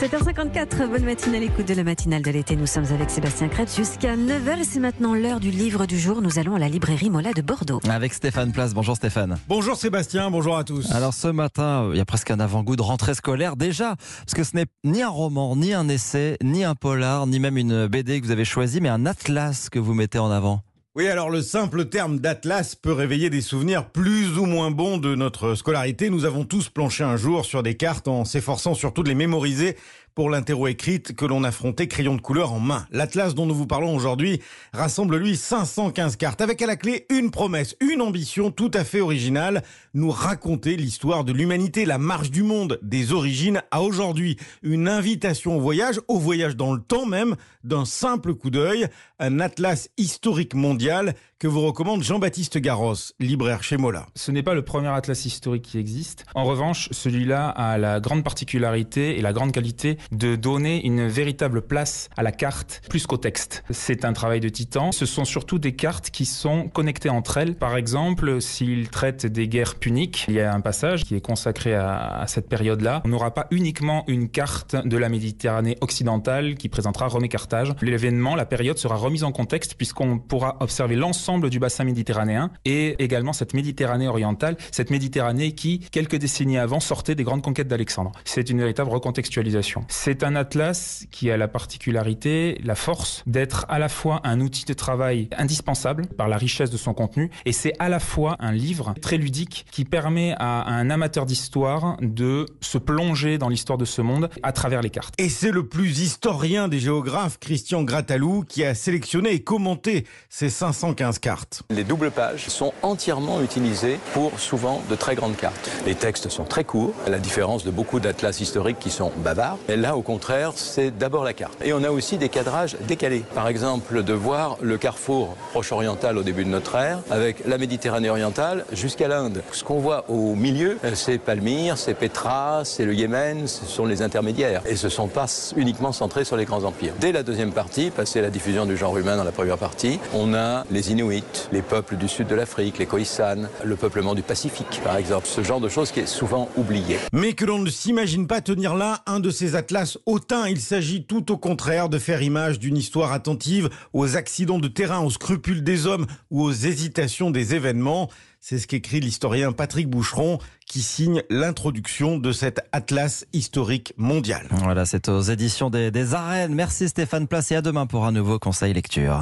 7h54, bonne matinale, écoute de la matinale de l'été. Nous sommes avec Sébastien Krebs jusqu'à 9h et c'est maintenant l'heure du livre du jour. Nous allons à la librairie Mola de Bordeaux. Avec Stéphane Place. Bonjour Stéphane. Bonjour Sébastien, bonjour à tous. Alors ce matin, il y a presque un avant-goût de rentrée scolaire déjà, parce que ce n'est ni un roman, ni un essai, ni un polar, ni même une BD que vous avez choisi, mais un atlas que vous mettez en avant. Oui, alors le simple terme d'Atlas peut réveiller des souvenirs plus ou moins bons de notre scolarité. Nous avons tous planché un jour sur des cartes en s'efforçant surtout de les mémoriser pour l'interro écrite que l'on affrontait crayon de couleur en main. L'Atlas dont nous vous parlons aujourd'hui rassemble lui 515 cartes avec à la clé une promesse, une ambition tout à fait originale, nous raconter l'histoire de l'humanité, la marche du monde des origines à aujourd'hui, une invitation au voyage, au voyage dans le temps même, d'un simple coup d'œil, un atlas historique mondial que vous recommande Jean-Baptiste Garros, libraire chez Mola. Ce n'est pas le premier atlas historique qui existe. En revanche, celui-là a la grande particularité et la grande qualité de donner une véritable place à la carte plus qu'au texte. C'est un travail de titan. Ce sont surtout des cartes qui sont connectées entre elles. Par exemple, s'il traite des guerres puniques, il y a un passage qui est consacré à, à cette période-là. On n'aura pas uniquement une carte de la Méditerranée occidentale qui présentera Rome et Carthage. L'événement, la période sera remise en contexte puisqu'on pourra observer l'ensemble du bassin méditerranéen et également cette Méditerranée orientale, cette Méditerranée qui, quelques décennies avant, sortait des grandes conquêtes d'Alexandre. C'est une véritable recontextualisation. C'est un atlas qui a la particularité, la force d'être à la fois un outil de travail indispensable par la richesse de son contenu et c'est à la fois un livre très ludique qui permet à un amateur d'histoire de se plonger dans l'histoire de ce monde à travers les cartes. Et c'est le plus historien des géographes, Christian Gratalou, qui a sélectionné et commenté ces 515 cartes. Les doubles pages sont entièrement utilisées pour souvent de très grandes cartes. Les textes sont très courts, à la différence de beaucoup d'atlas historiques qui sont bavards. Et là, au contraire, c'est d'abord la carte. Et on a aussi des cadrages décalés. Par exemple, de voir le carrefour proche-oriental au début de notre ère, avec la Méditerranée orientale jusqu'à l'Inde. Ce qu'on voit au milieu, c'est Palmyre, c'est Petra, c'est le Yémen, ce sont les intermédiaires. Et ce ne sont pas uniquement centrés sur les grands empires. Dès la deuxième partie, passé la diffusion du genre humain dans la première partie, on a les Inuits, les peuples du sud de l'Afrique, les Khoisan, le peuplement du Pacifique, par exemple. Ce genre de choses qui est souvent oublié. Mais que l'on ne s'imagine pas tenir là un de ces atlas hautains. Il s'agit tout au contraire de faire image d'une histoire attentive aux accidents de terrain, aux scrupules des hommes ou aux hésitations des événements. C'est ce qu'écrit l'historien Patrick Boucheron qui signe l'introduction de cet atlas historique mondial. Voilà, c'est aux éditions des, des arènes. Merci Stéphane Place et à demain pour un nouveau conseil lecture.